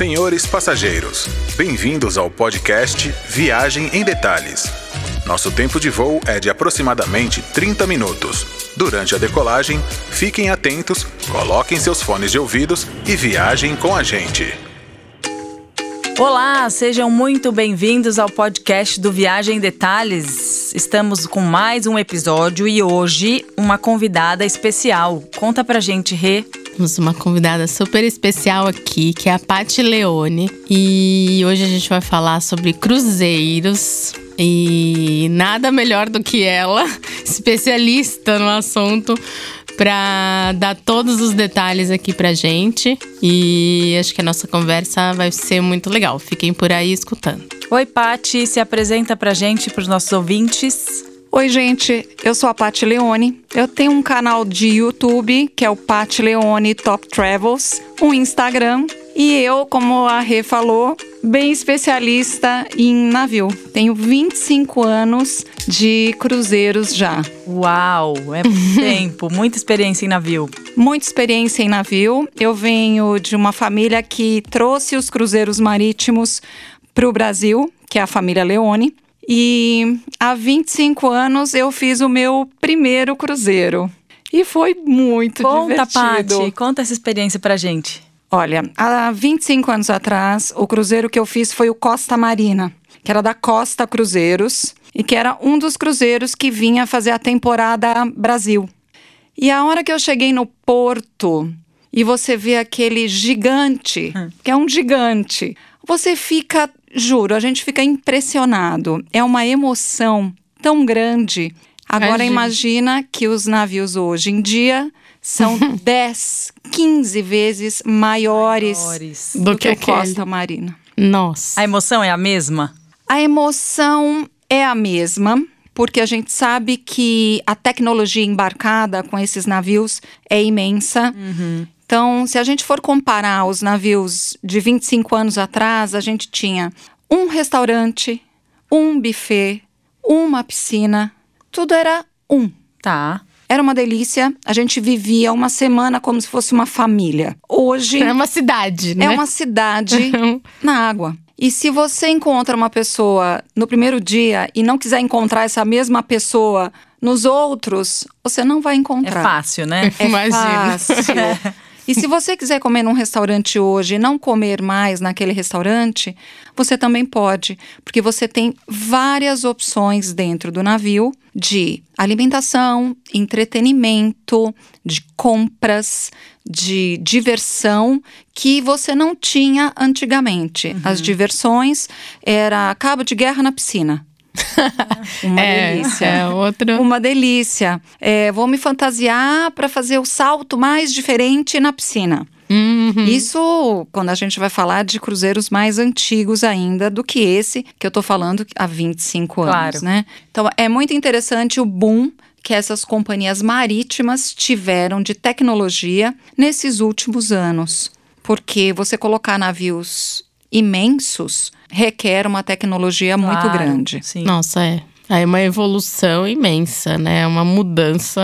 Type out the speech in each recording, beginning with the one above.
Senhores passageiros, bem-vindos ao podcast Viagem em Detalhes. Nosso tempo de voo é de aproximadamente 30 minutos. Durante a decolagem, fiquem atentos, coloquem seus fones de ouvidos e viajem com a gente. Olá, sejam muito bem-vindos ao podcast do Viagem em Detalhes. Estamos com mais um episódio e hoje uma convidada especial. Conta pra gente, Rê. Temos uma convidada super especial aqui, que é a Pati Leone. E hoje a gente vai falar sobre cruzeiros. E nada melhor do que ela, especialista no assunto, para dar todos os detalhes aqui pra gente. E acho que a nossa conversa vai ser muito legal. Fiquem por aí escutando. Oi, Pati, se apresenta pra gente, pros nossos ouvintes. Oi, gente, eu sou a Pat Leone. Eu tenho um canal de YouTube que é o Pat Leone Top Travels, um Instagram e eu, como a Rê falou, bem especialista em navio. Tenho 25 anos de cruzeiros já. Uau, é muito tempo, muita experiência em navio. Muita experiência em navio. Eu venho de uma família que trouxe os cruzeiros marítimos para o Brasil, que é a família Leone. E há 25 anos eu fiz o meu primeiro cruzeiro. E foi muito conta, divertido. Pati, conta essa experiência pra gente. Olha, há 25 anos atrás, o cruzeiro que eu fiz foi o Costa Marina, que era da Costa Cruzeiros e que era um dos cruzeiros que vinha fazer a temporada Brasil. E a hora que eu cheguei no porto e você vê aquele gigante, hum. que é um gigante, você fica Juro, a gente fica impressionado. É uma emoção tão grande. Agora imagina, imagina que os navios hoje em dia são 10, 15 vezes maiores, maiores. do, do, que, que Costa Marina. Nossa. A emoção é a mesma? A emoção é a mesma, porque a gente sabe que a tecnologia embarcada com esses navios é imensa. Uhum. Então, se a gente for comparar os navios de 25 anos atrás, a gente tinha um restaurante, um buffet, uma piscina, tudo era um. Tá. Era uma delícia. A gente vivia uma semana como se fosse uma família. Hoje. É uma cidade, né? É uma cidade na água. E se você encontra uma pessoa no primeiro dia e não quiser encontrar essa mesma pessoa nos outros, você não vai encontrar. É fácil, né? É Imagina. fácil. E se você quiser comer num restaurante hoje e não comer mais naquele restaurante, você também pode, porque você tem várias opções dentro do navio de alimentação, entretenimento, de compras, de diversão que você não tinha antigamente. Uhum. As diversões era cabo de guerra na piscina. Uma é, delícia. É outro. Uma delícia. É, vou me fantasiar para fazer o salto mais diferente na piscina. Uhum. Isso quando a gente vai falar de cruzeiros mais antigos ainda do que esse que eu tô falando há 25 anos, claro. né? Então é muito interessante o boom que essas companhias marítimas tiveram de tecnologia nesses últimos anos. Porque você colocar navios imensos requer uma tecnologia claro, muito grande. Sim. Nossa, é. É uma evolução imensa, né? Uma mudança.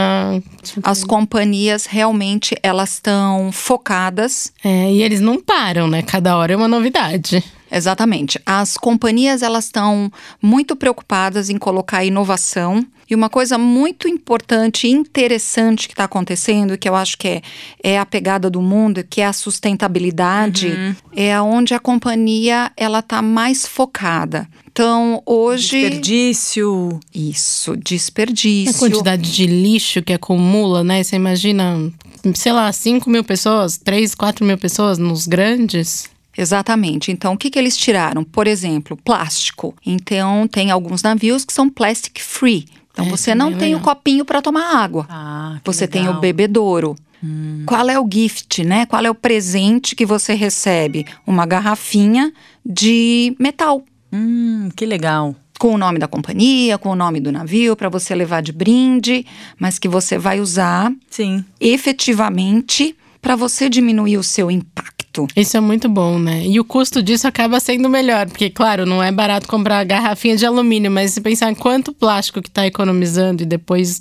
As companhias realmente elas estão focadas. É, e eles não param, né? Cada hora é uma novidade. Exatamente. As companhias elas estão muito preocupadas em colocar inovação e uma coisa muito importante e interessante que está acontecendo, que eu acho que é, é a pegada do mundo, que é a sustentabilidade, uhum. é onde a companhia ela está mais focada. Então, hoje. Desperdício. Isso, desperdício. A quantidade de lixo que acumula, né? Você imagina, sei lá, 5 mil pessoas, 3, 4 mil pessoas nos grandes. Exatamente. Então, o que, que eles tiraram? Por exemplo, plástico. Então, tem alguns navios que são plastic free. Então, é, você não tem o copinho para tomar água. Ah, você legal. tem o bebedouro. Hum. Qual é o gift, né? Qual é o presente que você recebe? Uma garrafinha de metal. Hum, que legal. Com o nome da companhia, com o nome do navio, para você levar de brinde, mas que você vai usar Sim. efetivamente para você diminuir o seu impacto custo. Isso é muito bom, né? E o custo disso acaba sendo melhor, porque, claro, não é barato comprar garrafinha de alumínio, mas se pensar em quanto plástico que está economizando e depois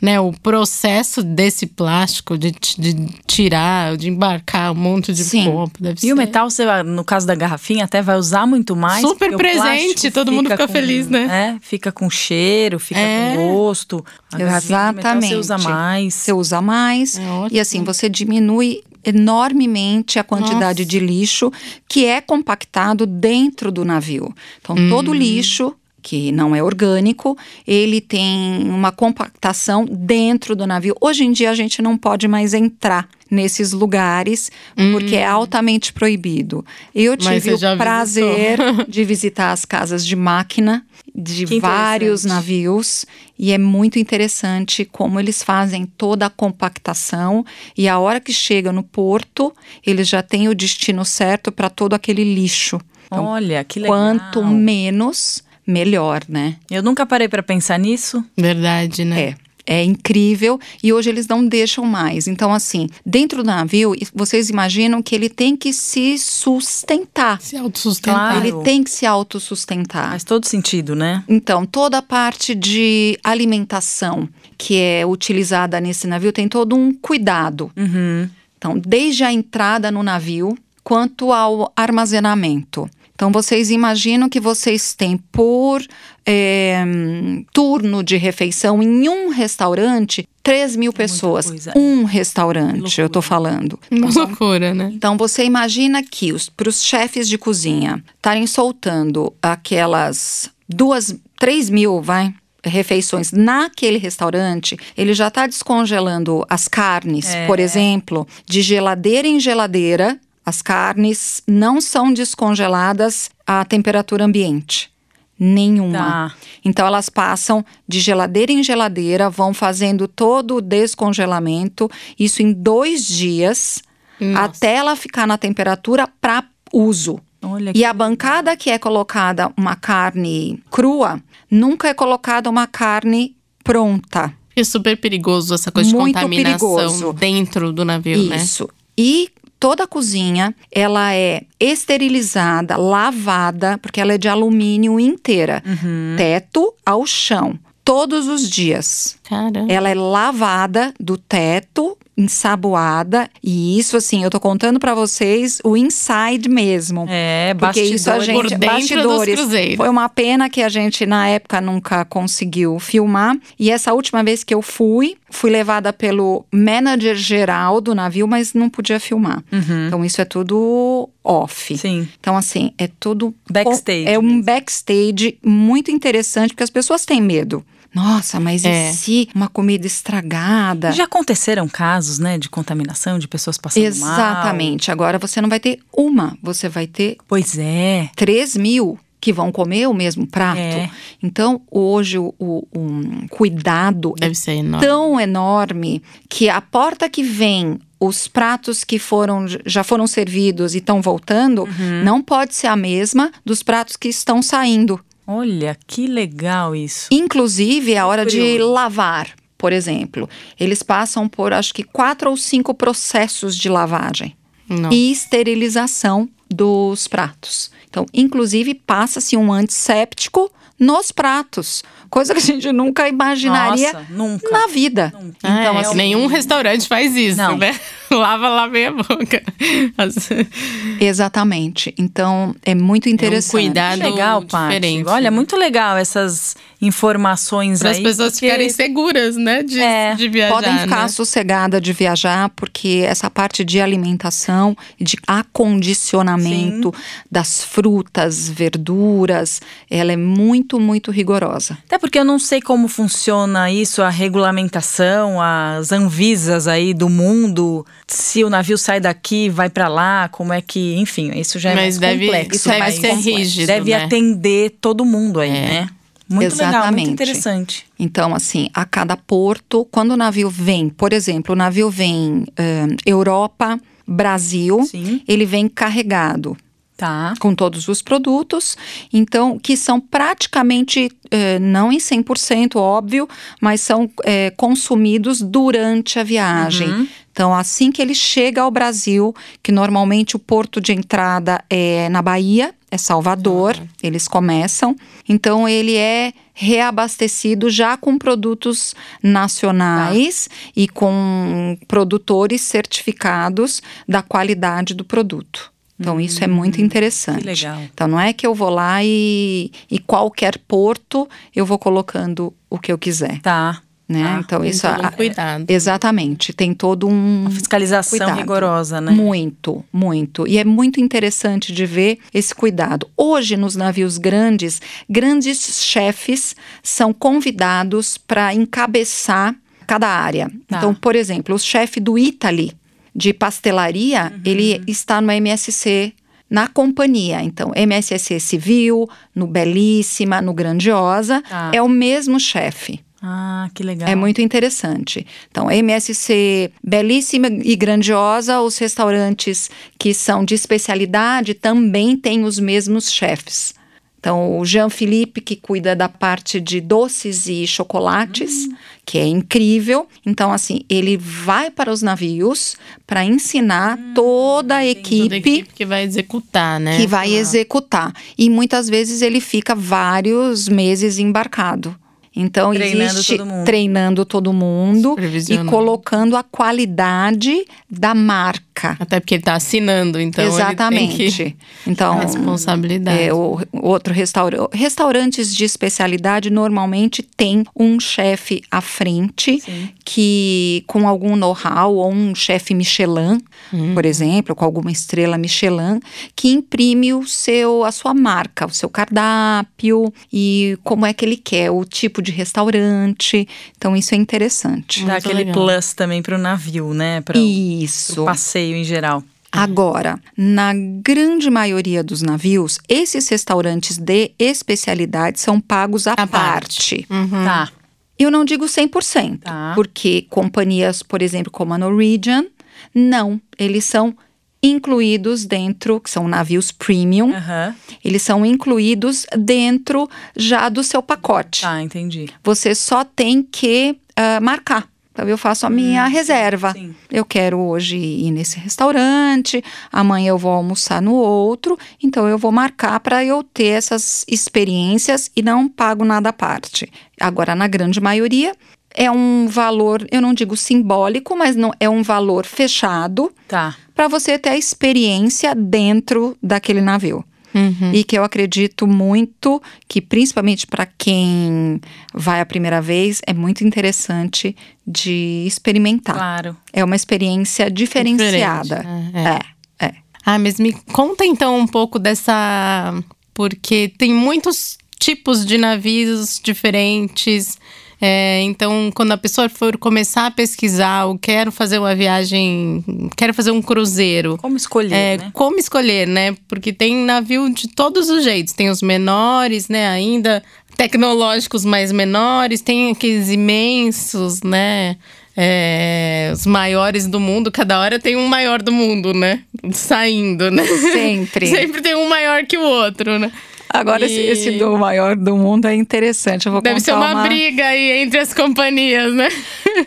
né, o processo desse plástico de, de tirar, de embarcar um monte de Sim. copo. Deve E ser o metal, você, no caso da garrafinha, até vai usar muito mais. Super presente, todo mundo fica com- feliz, né? É, fica com cheiro, fica É. com gosto. A garrafinha de metal você Exatamente. usa mais. Você usa mais. É ótimo. e assim, você diminui enormemente a quantidade de lixo que é compactado dentro do navio. Então, todo lixo que não é orgânico, ele tem uma compactação dentro do navio. Hoje em dia a gente não pode mais entrar nesses lugares porque é altamente proibido. Eu Mas tive o prazer de visitar as casas de máquina de vários navios e é muito interessante como eles fazem toda a compactação e a hora que chega no porto, eles já têm o destino certo para todo aquele lixo. Então, Olha, que legal. quanto menos, melhor, né? Eu nunca parei pra pensar nisso. Verdade, né? É. É incrível e hoje eles não deixam mais. Então, assim, dentro do navio, vocês imaginam que ele tem que se sustentar. Se autossustentar. Claro. Ele tem que se autossustentar. Faz todo sentido, né? Então, toda a parte de alimentação que é utilizada nesse navio tem todo um cuidado. Uhum. Então, desde a entrada no navio quanto ao armazenamento. Então, vocês imaginam que vocês têm por eh, turno de refeição em um restaurante 3 mil pessoas. coisa. Um restaurante, eu tô falando. Uma loucura, né? Então você imagina que para os chefes de cozinha estarem soltando aquelas duas, três mil, vai? Refeições naquele restaurante, ele já está descongelando as carnes, É. por exemplo, de geladeira em geladeira. As carnes não são descongeladas à temperatura ambiente. Nenhuma. Tá. Então elas passam de geladeira em geladeira, vão fazendo todo o descongelamento, isso em dois dias, até ela ficar na temperatura para uso. Olha E a bancada que é colocada uma carne crua, nunca é colocada uma carne pronta. É super perigoso essa coisa Muito de contaminação perigoso. dentro do navio, né? Isso. E toda a cozinha, ela é esterilizada, lavada, porque ela é de alumínio inteira, teto ao chão, todos os dias. Caramba. Ela é lavada do teto, ensaboada, e isso assim, eu tô contando pra vocês o inside mesmo. É, Porque isso a gente, Por dentro bastidores. Foi uma pena que a gente na época nunca conseguiu filmar. E essa última vez que eu fui, fui levada pelo manager geral do navio, mas não podia filmar. Então isso é tudo off. Sim. Então assim, é tudo Backstage É um mesmo. backstage muito interessante porque as pessoas têm medo. Nossa, mas É. e se uma comida estragada? Já aconteceram casos, né, de contaminação, de pessoas passando mal? Exatamente. Agora você não vai ter uma, você vai ter Pois é. 3 mil que vão comer o mesmo prato. É. Então, hoje, o, o- um cuidado é Deve ser enorme. tão enorme que a porta que vem, os pratos que foram já foram servidos e estão voltando, Uhum. não pode ser a mesma dos pratos que estão saindo. Olha, que legal isso. Inclusive, a hora de lavar, por exemplo. Eles passam por, acho que, quatro ou cinco processos de lavagem Nossa. e esterilização dos pratos. Então, inclusive, passa-se um antisséptico nos pratos, coisa que a gente nunca imaginaria Nossa, nunca. na vida. Ah, Então, é, assim, nenhum restaurante faz isso, Não. né? Lava lá bem a boca. Exatamente. Então, é muito interessante. cuidado. Que legal, Paty. diferente, Olha, né? muito legal essas informações Para as aí. pessoas porque- ficarem seguras, né? De, É, de viajar. Podem ficar né? sossegadas de viajar, porque essa parte de alimentação, de acondicionamento das frutas, verduras, ela é muito, muito rigorosa. Até porque eu não sei como funciona isso, a regulamentação, as anvisas aí do mundo, se o navio sai daqui, vai pra lá, como é que, enfim, isso já é Mas mais deve- complexo. isso deve mas ser rígido, Deve né? atender todo mundo aí, né? Muito legal, Exatamente. muito interessante. Então, assim, a cada porto, quando o navio vem, por exemplo, o navio vem ãh, Europa, Brasil, Sim. ele vem carregado. Tá. com todos os produtos, então que são praticamente eh, não em 100%, óbvio, mas são eh, consumidos durante a viagem. Então, assim que ele chega ao Brasil, que normalmente o porto de entrada é na Bahia, é Salvador, eles começam. Então ele é reabastecido já com produtos nacionais e com produtores certificados da qualidade do produto. Então, isso é muito interessante. que legal. Então, não é que eu vou lá e, e qualquer porto eu vou colocando o que eu quiser. Tá. Né? Ah, então, Tem isso todo um cuidado. Exatamente. Tem todo um. Fiscalização Cuidado. rigorosa, né? Muito, muito. E é muito interessante de ver esse cuidado. Hoje, nos navios grandes, grandes chefes são convidados para encabeçar cada área. Tá. Então, por exemplo, o chefe do Italy de pastelaria, Uhum. ele está no MSC na companhia. Então, MSC Civil, no Belíssima, no Grandiosa, Tá. é o mesmo chefe. Ah, que legal. É muito interessante. Então, MSC belíssima e grandiosa, os restaurantes que são de especialidade também têm os mesmos chefes. Então, o Jean-Philippe, que cuida da parte de doces e chocolates, que é incrível. Então, assim, ele vai para os navios para ensinar toda a equipe toda a equipe que vai executar, né? que vai executar. E muitas vezes ele fica vários meses embarcado. Então, Treinando existe todo treinando todo mundo e colocando a qualidade da marca. Até porque ele tá assinando, então ele tem Exatamente. que... Então, A responsabilidade. é, o, outro restaurante. Restaurantes de especialidade normalmente tem um chefe à frente Sim. que com algum know-how ou um chefe Michelin, por exemplo, com alguma estrela Michelin, que imprime o seu a sua marca, o seu cardápio e como é que ele quer, o tipo de restaurante. Então isso é interessante. Dá Muito aquele legal. plus também pro navio, né? Para o Isso. passeio em geral. Agora, na grande maioria dos navios, esses restaurantes de especialidade são pagos à À parte. parte. Uhum. Tá. Eu não digo 100%, Tá. porque companhias, por exemplo, como a Norwegian, não, eles são incluídos dentro, que são navios premium, Aham. eles são incluídos dentro já do seu pacote. Tá, entendi. Você só tem que ah, marcar. Então, eu faço a minha reserva. sim. Eu quero hoje ir nesse restaurante, amanhã eu vou almoçar no outro, então eu vou marcar para eu ter essas experiências e não pago nada à parte. Agora, na grande maioria, é um valor, eu não digo simbólico, mas não é um valor fechado Tá. Para você ter a experiência dentro daquele navio. Uhum. E que eu acredito muito que, principalmente para quem vai a primeira vez, é muito interessante de experimentar. Claro. É uma experiência diferenciada. Diferente, É, é. Ah, mas me conta então um pouco dessa. Porque tem muitos tipos de navios diferentes. É, então, quando a pessoa for começar a pesquisar, eu quero fazer uma viagem, quero fazer um cruzeiro. Como escolher, É, né? Como escolher, né? Porque tem navio de todos os jeitos. Tem os menores, né? Ainda tecnológicos mais menores, tem aqueles imensos, né? É, os maiores do mundo, cada hora tem um maior do mundo, né? Saindo, né? Sempre. Sempre tem um maior que o outro, né? Agora, esse, E- esse do maior do mundo é interessante. Eu vou Deve ser uma, briga aí entre as companhias, né?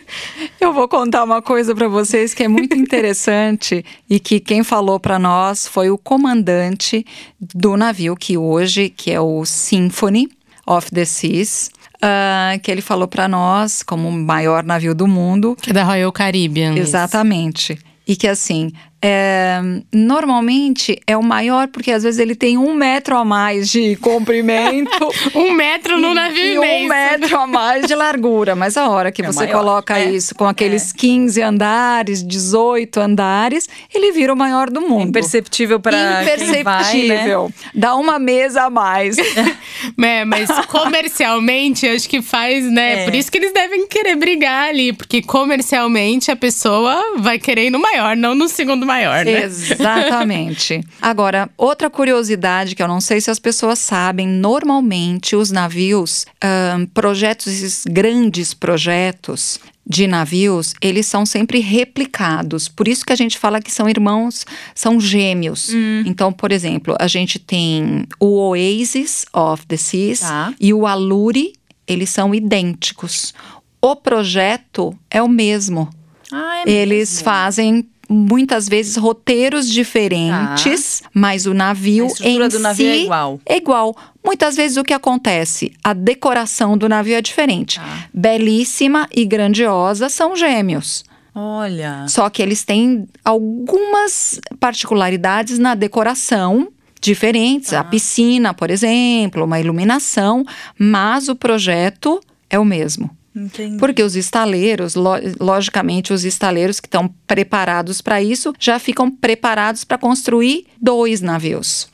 Eu vou contar uma coisa para vocês que é muito interessante e que quem falou para nós foi o comandante do navio que hoje, que é o Symphony of the Seas, ah, que ele falou para nós como o maior navio do mundo. Que é da Royal Caribbean. Exatamente. E que assim, é, normalmente é o maior porque às vezes ele tem um metro a mais de comprimento. Um metro no navio e imenso. um metro a mais de largura. Mas a hora que É você maior, coloca é. isso com aqueles 15 andares, 18 andares, ele vira o maior do mundo. Imperceptível para quem vai, né? Imperceptível. Dá uma mesa a mais. É, mas comercialmente acho que faz, né? É. Por isso que eles devem querer brigar ali, porque comercialmente a pessoa vai querer ir no maior, não no segundo maior, né? Exatamente. Agora, outra curiosidade que eu não sei se as pessoas sabem, normalmente os navios, ahn, projetos, esses grandes projetos de navios, eles são sempre replicados. Por isso que a gente fala que são irmãos, são gêmeos. Então, por exemplo, a gente tem o Oasis of the Seas Tá. e o Allure, eles são idênticos. O projeto é o mesmo. Ah, é Eles mesmo? fazem muitas vezes roteiros diferentes, mas o navio em do navio si é igual. é igual. Muitas vezes o que acontece? A decoração do navio é diferente. Tá. Belíssima e grandiosa são gêmeos. Olha. Só que eles têm algumas particularidades na decoração diferentes, Tá. a piscina, por exemplo, uma iluminação, mas o projeto é o mesmo. Entendi. Porque os estaleiros, lo- logicamente, os estaleiros que estão preparados para isso já ficam preparados para construir dois navios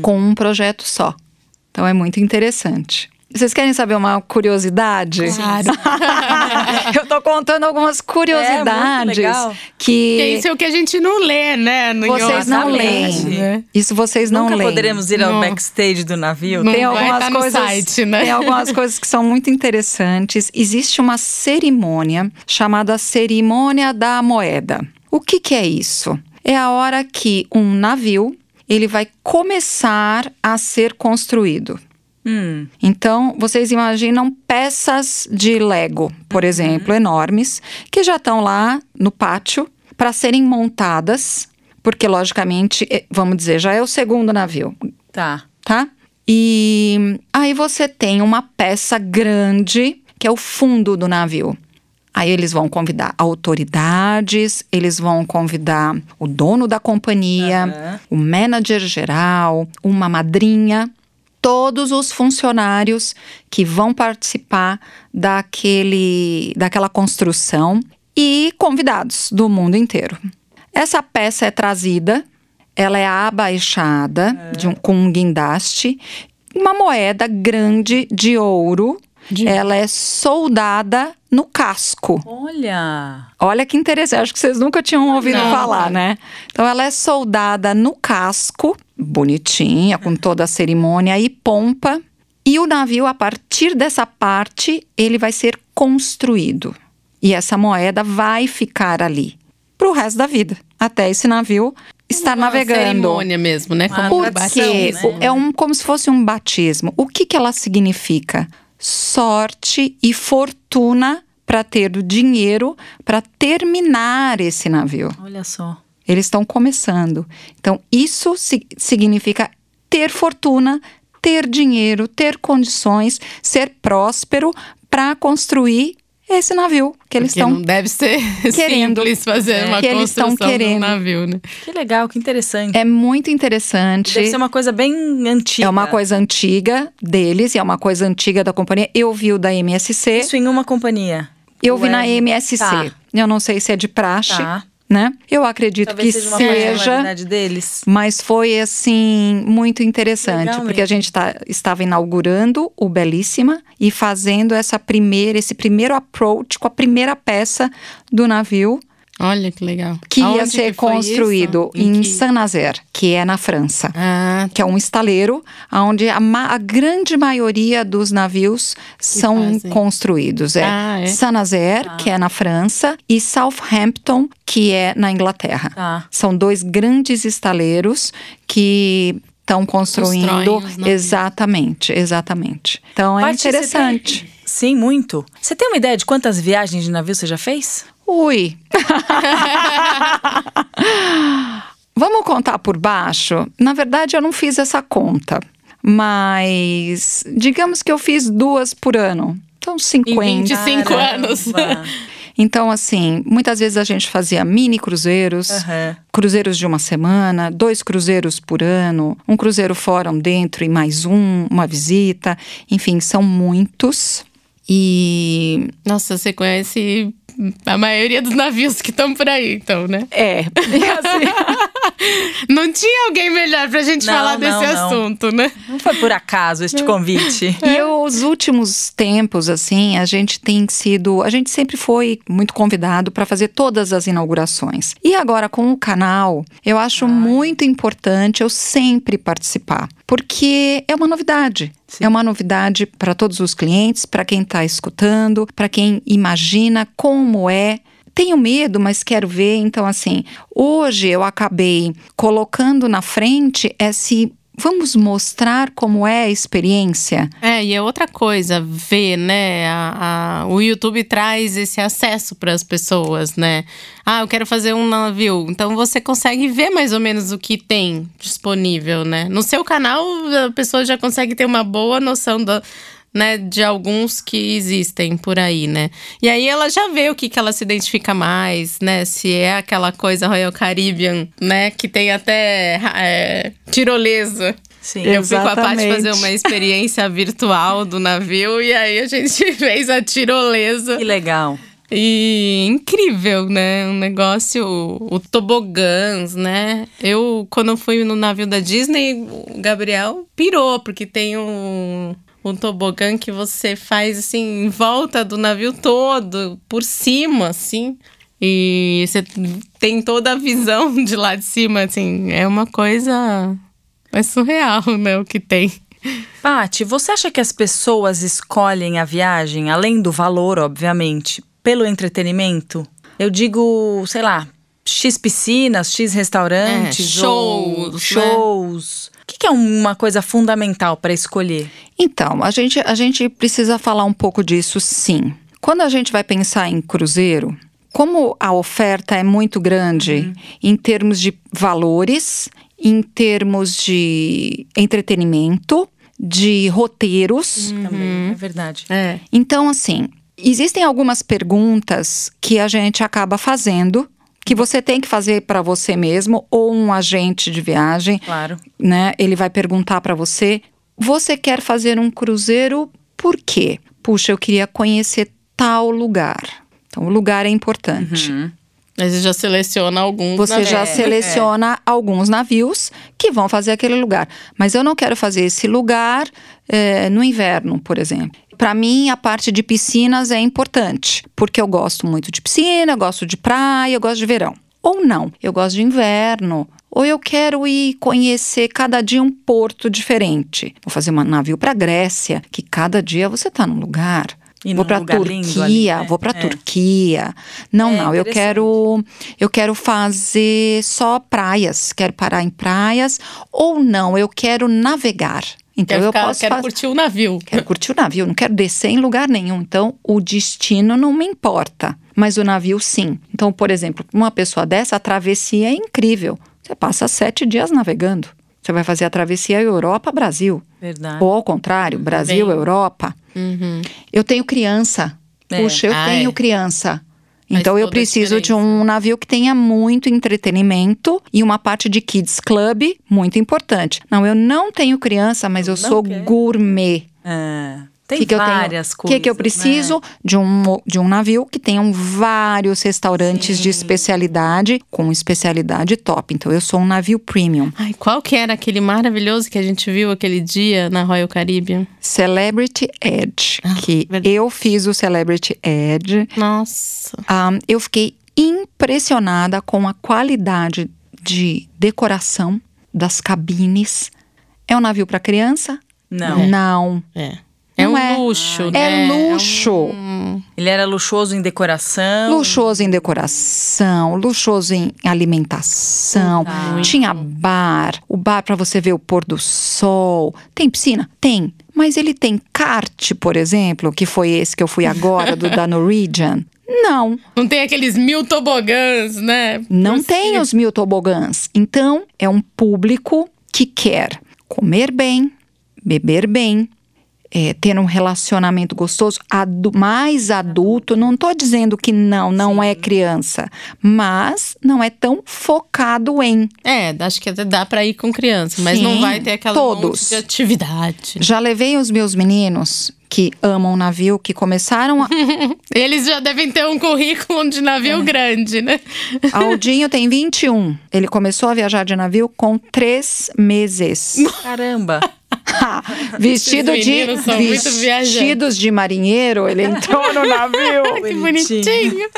com um projeto só. Então é muito interessante. Vocês querem saber uma curiosidade? Claro. Eu tô contando algumas curiosidades legal. que Porque isso é o que a gente não lê, né? no- vocês não leem. né? Isso vocês não Nunca leem. poderemos ir ao Não. backstage do navio? Não Tem vai algumas tá no coisas, site, né? tem algumas coisas que são muito interessantes. Existe uma cerimônia chamada cerimônia da moeda. O que, que é isso? É a hora que um navio ele vai começar a ser construído. Hum, Então, vocês imaginam peças de Lego, por exemplo, enormes, que já estão lá no pátio para serem montadas, porque, logicamente, vamos dizer, já é o segundo navio, tá. tá? E aí você tem uma peça grande, que é o fundo do navio. Aí eles vão convidar autoridades, eles vão convidar o dono da companhia, Aham. o manager geral, uma madrinha, todos os funcionários que vão participar daquele, daquela construção e convidados do mundo inteiro. Essa peça é trazida, ela é abaixada de um- com um guindaste, uma moeda grande de ouro. De- Ela é soldada no casco. Olha. Olha que interessante, acho que vocês nunca tinham ouvido Não. falar, né? Então ela é soldada no casco, bonitinha, com toda a cerimônia e pompa. E o navio, a partir dessa parte, ele vai ser construído. E essa moeda vai ficar ali pro resto da vida, até esse navio estar Uma navegando. cerimônia mesmo, né? Uma Como Porque né? é um, como se fosse um batismo. O que, que ela significa? Sorte e fortuna para ter o dinheiro para terminar esse navio. Olha só. Eles estão começando. Então, isso si- significa ter fortuna, ter dinheiro, ter condições, ser próspero para construir esse navio que eles estão não deve ser querendo. simples fazer É. uma Que construção de um querendo. navio, né? Que legal, que interessante. É muito interessante. Deve ser uma coisa bem antiga. É uma coisa antiga deles, e é uma coisa antiga da companhia. Eu vi o da MSC, Isso em uma companhia. eu vi na é- MSC. Tá. Eu não sei se é de praxe, Tá. Né? Eu acredito Talvez que seja seja, mas foi assim muito interessante, Legal porque a mesmo. gente tá, estava inaugurando o Belíssima e fazendo essa primeira, esse primeiro approach com a primeira peça do navio Olha que legal. que ia Aonde ser que construído em que- Saint-Nazaire, que é na França. Ah, que é um estaleiro onde a, a grande maioria dos navios são fazem. construídos. É, Ah, é? Saint-Nazaire, que é na França, e Southampton, que é na Inglaterra. Tá. São dois grandes estaleiros que estão construindo. Exatamente, exatamente. Então é você interessante. Sim, muito. Você tem uma ideia de quantas viagens de navio você já fez? Ui. Vamos contar por baixo? Na verdade, eu não fiz essa conta. Mas digamos que eu fiz duas por ano. Então, 50. 25 anos. Caramba. Então, assim, muitas vezes a gente fazia mini cruzeiros, Aham. cruzeiros de uma semana, dois cruzeiros por ano, um cruzeiro fora, um dentro e mais um, uma visita. Enfim, são muitos. E Nossa, você conhece a maioria dos navios que estão por aí, então, né? é, assim, Não tinha alguém melhor pra gente Não, falar não, desse não. assunto, né? Não foi por acaso este convite. E os últimos tempos, assim, a gente tem sido. A gente sempre foi muito convidado para fazer todas as inaugurações. E agora, com o canal, eu acho muito importante eu sempre participar. Porque é uma novidade. Sim. É uma novidade para todos os clientes, para quem está escutando, para quem imagina como é tenho medo, mas quero ver. Então, assim, hoje eu acabei colocando na frente esse vamos mostrar como é a experiência. É, e é outra coisa, ver, né? A, a, o YouTube traz esse acesso para as pessoas, né? Ah, eu quero fazer um navio. Então você consegue ver mais ou menos o que tem disponível, né? No seu canal, a pessoa já consegue ter uma boa noção do, né, de alguns que existem por aí, né? E aí ela já vê o que, que ela se identifica mais, né? Se é aquela coisa Royal Caribbean, né? Que tem até é, tirolesa. Sim. Eu fui com a Paty Exatamente. fazer uma experiência virtual do navio e aí a gente fez a tirolesa. Que legal. E incrível, né? Um negócio, o tobogãs, né? Eu, quando fui no navio da Disney, o Gabriel pirou, porque tem um, um tobogã que você faz assim, em volta do navio todo, por cima, assim. E você tem toda a visão de lá de cima, assim. É uma coisa. É surreal, né? O que tem. Paty, você acha que as pessoas escolhem a viagem, além do valor, obviamente, pelo entretenimento? Eu digo, sei lá, X piscinas, X restaurantes, É, ou shows, né? Que, que é uma coisa fundamental para escolher? Então, a gente, a gente precisa falar um pouco disso sim. Quando a gente vai pensar em cruzeiro, como a oferta é muito grande em termos de valores, em termos de entretenimento, de roteiros. Também, é verdade. É. Então, assim, existem algumas perguntas que a gente acaba fazendo. Que você tem que fazer para você mesmo ou um agente de viagem Claro. né? Ele vai perguntar para você: você quer fazer um cruzeiro por quê? Puxa, eu queria conhecer tal lugar. Então, o lugar é importante. Aí você já seleciona alguns. Você navios. já seleciona alguns navios que vão fazer aquele lugar. Mas eu não quero fazer esse lugar eh, no inverno, por exemplo. Para mim, a parte de piscinas é importante, porque eu gosto muito de piscina, eu gosto de praia, eu gosto de verão. Ou não, eu gosto de inverno. Ou eu quero ir conhecer cada dia um porto diferente. Vou fazer um navio para Grécia, que cada dia você está num lugar. E vou para Turquia, ali, né? vou para É. Turquia. Não, É, não, eu quero eu quero fazer só praias, quero parar em praias ou não, eu quero navegar. Então Quero, eu ficar- posso quero faz- curtir o navio. Quero curtir o navio, não quero descer em lugar nenhum. Então, o destino não me importa, mas o navio sim. Então, por exemplo, uma pessoa dessa, a travessia é incrível. Você passa sete dias navegando. Você vai fazer a travessia Europa-Brasil. Verdade. Ou ao contrário, Brasil-Europa. Eu tenho criança. É. Puxa, eu Ai. tenho criança. Faz Então eu preciso de um navio que tenha muito entretenimento e uma parte de kids club muito importante. Não, eu não tenho criança, mas eu Não sou quer. gourmet. É. Tem que que eu várias tenho? O coisas. que, que eu preciso? né? De, um, de um navio que tenham vários restaurantes de especialidade, com especialidade top. Então, eu sou um navio premium. Ai, qual que era aquele maravilhoso que a gente viu aquele dia na Royal Caribbean? Celebrity Edge, que verdade. eu fiz o Celebrity Edge. Nossa. Um, eu fiquei impressionada com a qualidade de decoração das cabines. É um navio para criança? Não. Não. É. É um é. luxo, É né? luxo. um- Ele era luxuoso em decoração. Luxuoso em decoração, luxuoso em alimentação. Puta. Tinha bar, o bar para você ver o pôr do sol. Tem piscina? Tem. Mas ele tem kart, por exemplo, que foi esse que eu fui agora, do da Norwegian? Não. Não tem aqueles mil tobogãs, né? Não Por tem cima. os mil tobogãs. Então, é um público que quer comer bem, beber bem, é, ter um relacionamento gostoso, adu- mais adulto. Não estou dizendo que não, não é criança, mas não é tão focado em. É, acho que até dá pra ir com criança, mas Sim, não vai ter aquela todos. monte de atividade. Já levei os meus meninos que amam navio, que começaram a. Eles já devem ter um currículo de navio É. grande, né? Aldinho tem 21. Ele começou a viajar de navio com três meses. Caramba. vestido de vestidos de marinheiro, ele entrou no navio. Que Bonitinho.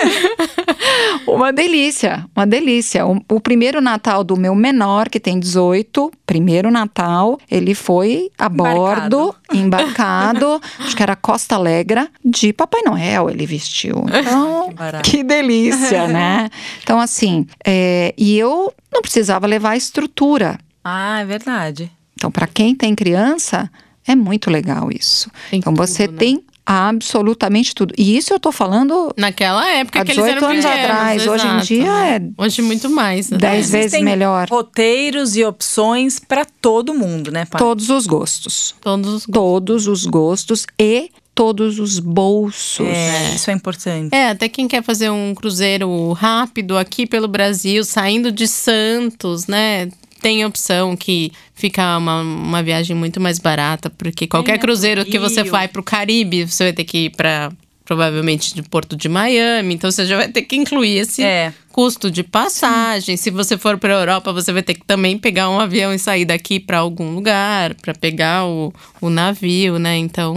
uma delícia, uma delícia. O, o primeiro Natal do meu menor, que tem 18, primeiro Natal, ele foi a bordo, embarcado, acho que era Costa Alegre, de Papai Noel ele vestiu. Então, Que que delícia, né? Então, assim, é, e eu não precisava levar estrutura. Ah, é verdade. Então, para quem tem criança, é muito legal isso. Tem então, você tudo, né? tem absolutamente tudo. E isso eu tô falando Naquela época há que eles 18 eram anos pequenos, atrás. Hoje em exato, dia né? é Hoje muito mais. né? 10 vezes Existem melhor. Roteiros e opções para todo mundo, né, pai? Todos os gostos. Todos os Todos os gostos e todos os bolsos. É, isso é importante. É, até quem quer fazer um cruzeiro rápido aqui pelo Brasil, saindo de Santos, né? Tem opção que fica uma, uma viagem muito mais barata, porque qualquer pro cruzeiro que você vai pro Caribe, você vai ter que ir para provavelmente de Porto de Miami, então você já vai ter que incluir esse É. custo de passagem. Se você for para Europa, você vai ter que também pegar um avião e sair daqui para algum lugar para pegar o, o navio, né? Então,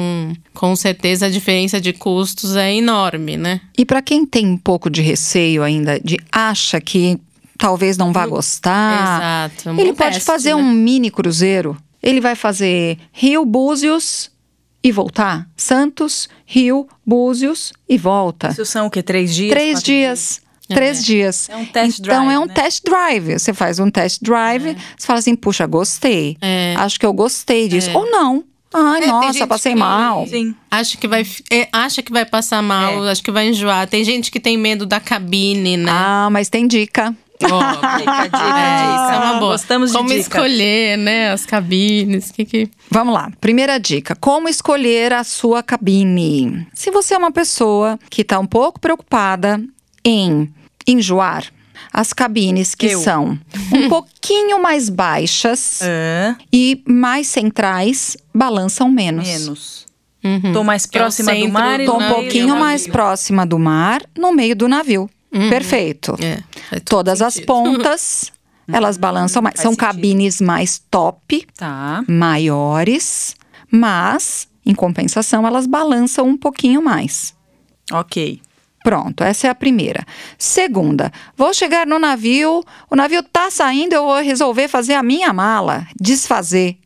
com certeza a diferença de custos é enorme, né? E para quem tem um pouco de receio ainda, de acha que talvez não vá gostar, Exato. é um ele pode teste, fazer né? um mini cruzeiro. Ele vai fazer Rio, Búzios e voltar. Santos, Rio, Búzios e volta. Isso são o quê? Três dias? Três quatro dias. Três dias. É um test então drive, é um né? test drive. Você faz um test drive, você fala assim, puxa, gostei. É. Acho que eu gostei disso. É. Ou não. Ai, É, nossa, passei que- mal. Sim. Acha que vai, é, acha que vai passar mal, É. acho que vai enjoar. Tem gente que tem medo da cabine, né? Ah, mas tem dica. Ó, Dica, dica, é, é uma boa. Gostamos de Como dica. escolher, né? As cabines, que que... Vamos lá. Primeira dica: como escolher a sua cabine? Se você é uma pessoa que está um pouco preocupada em enjoar, as cabines que Eu. são um pouquinho mais baixas Hã? e mais centrais balançam menos. menos. Uhum. Tô mais é próxima do mar e do Tô um pouquinho mais próxima do mar, no meio do navio. Perfeito. É, Todas as sentido. pontas, elas balançam mais. faz São sentido. cabines mais top, Tá. maiores, mas, em compensação, elas balançam um pouquinho mais. Ok. Pronto, essa é a primeira. Segunda, vou chegar no navio, o navio tá saindo, eu vou resolver fazer a minha mala, desfazer.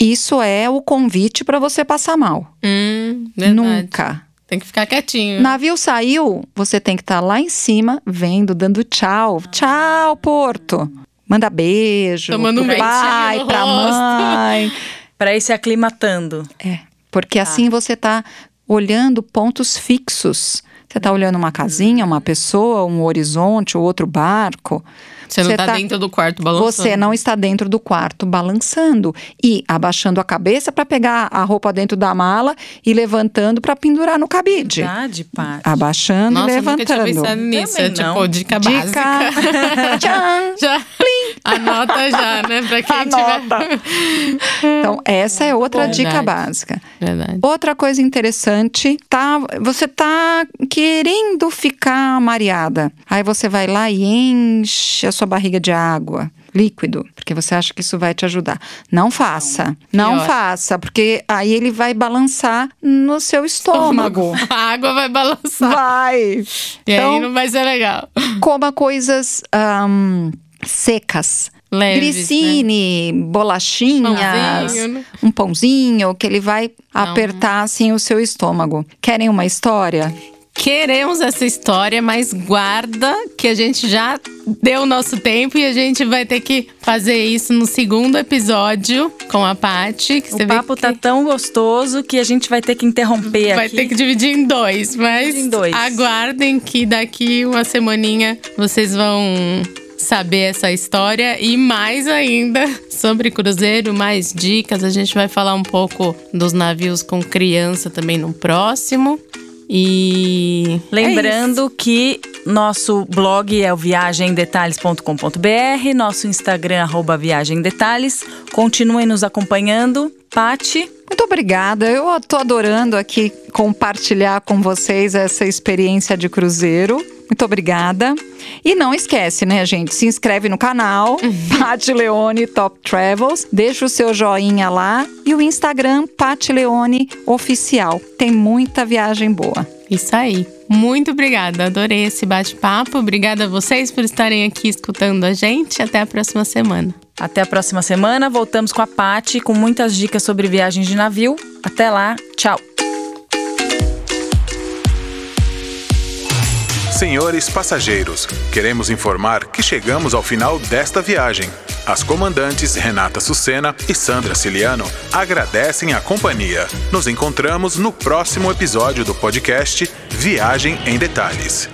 Isso é o convite para você passar mal. Hum. Nunca. Tem que ficar quietinho. Navio saiu, você tem que estar lá em cima, vendo, dando tchau. Tchau, Porto. Manda beijo Tomando um pai, no pra rosto. mãe. Pra ir se aclimatando. É, porque assim você tá olhando pontos fixos. Você tá olhando uma casinha, uma pessoa, um horizonte, outro barco. Você não Você tá, dentro do quarto balançando. Você não está dentro do quarto balançando e abaixando a cabeça para pegar a roupa dentro da mala e levantando para pendurar no cabide. Verdade, Paty. Abaixando Nossa, e eu nunca tinha levantando. pensado nisso. É Também tipo, não. dica, Dica. básica. Tchan! já. Anota já, né? Pra quem Anota. tiver. Então, essa é outra bom. dica Verdade. básica. Verdade. Outra coisa interessante, tá? Você tá querendo ficar mareada. Aí você vai lá e enche a sua barriga de água, líquido, porque você acha que isso vai te ajudar. Não faça. Não Pior. faça, porque aí ele vai balançar no seu estômago. A água vai balançar. Vai. E Então, aí não vai ser legal. coma coisas ahn, secas. Leves, né? Grissine, bolachinhas, Pãozinho, né? um pãozinho que ele vai apertar assim o seu estômago. Querem uma história? Queremos essa história, mas guarda que a gente já deu o nosso tempo e a gente vai ter que fazer isso no segundo episódio com a Paty. Que você O vê papo que tá tão gostoso que a gente vai ter que interromper vai aqui. ter que dividir em dois, mas em dois. aguardem que daqui uma semaninha vocês vão saber essa história e mais ainda sobre cruzeiro, mais dicas. A gente vai falar um pouco dos navios com criança também no próximo. E é Lembrando que nosso blog é o viagemdetalhes.com.br, nosso Instagram, arroba Viagem Detalhes. Continuem nos acompanhando. Pati, Muito obrigada. Eu tô adorando aqui compartilhar com vocês essa experiência de cruzeiro. Muito obrigada. E não esquece, né, gente? Se inscreve no canal, Pati Leone Top Travels. Deixa o seu joinha lá. E o Instagram, Pati Leone Oficial. Tem muita viagem boa. Isso aí. Muito obrigada. Adorei esse bate-papo. Obrigada a vocês por estarem aqui escutando a gente. Até a próxima semana. até a próxima semana. Voltamos com a Pati com muitas dicas sobre viagens de navio. Até lá, tchau. Senhores passageiros, queremos informar que chegamos ao final desta viagem. As comandantes Renata Sucena e Sandra Ciliano agradecem a companhia. Nos encontramos no próximo episódio do podcast Viagem em Detalhes.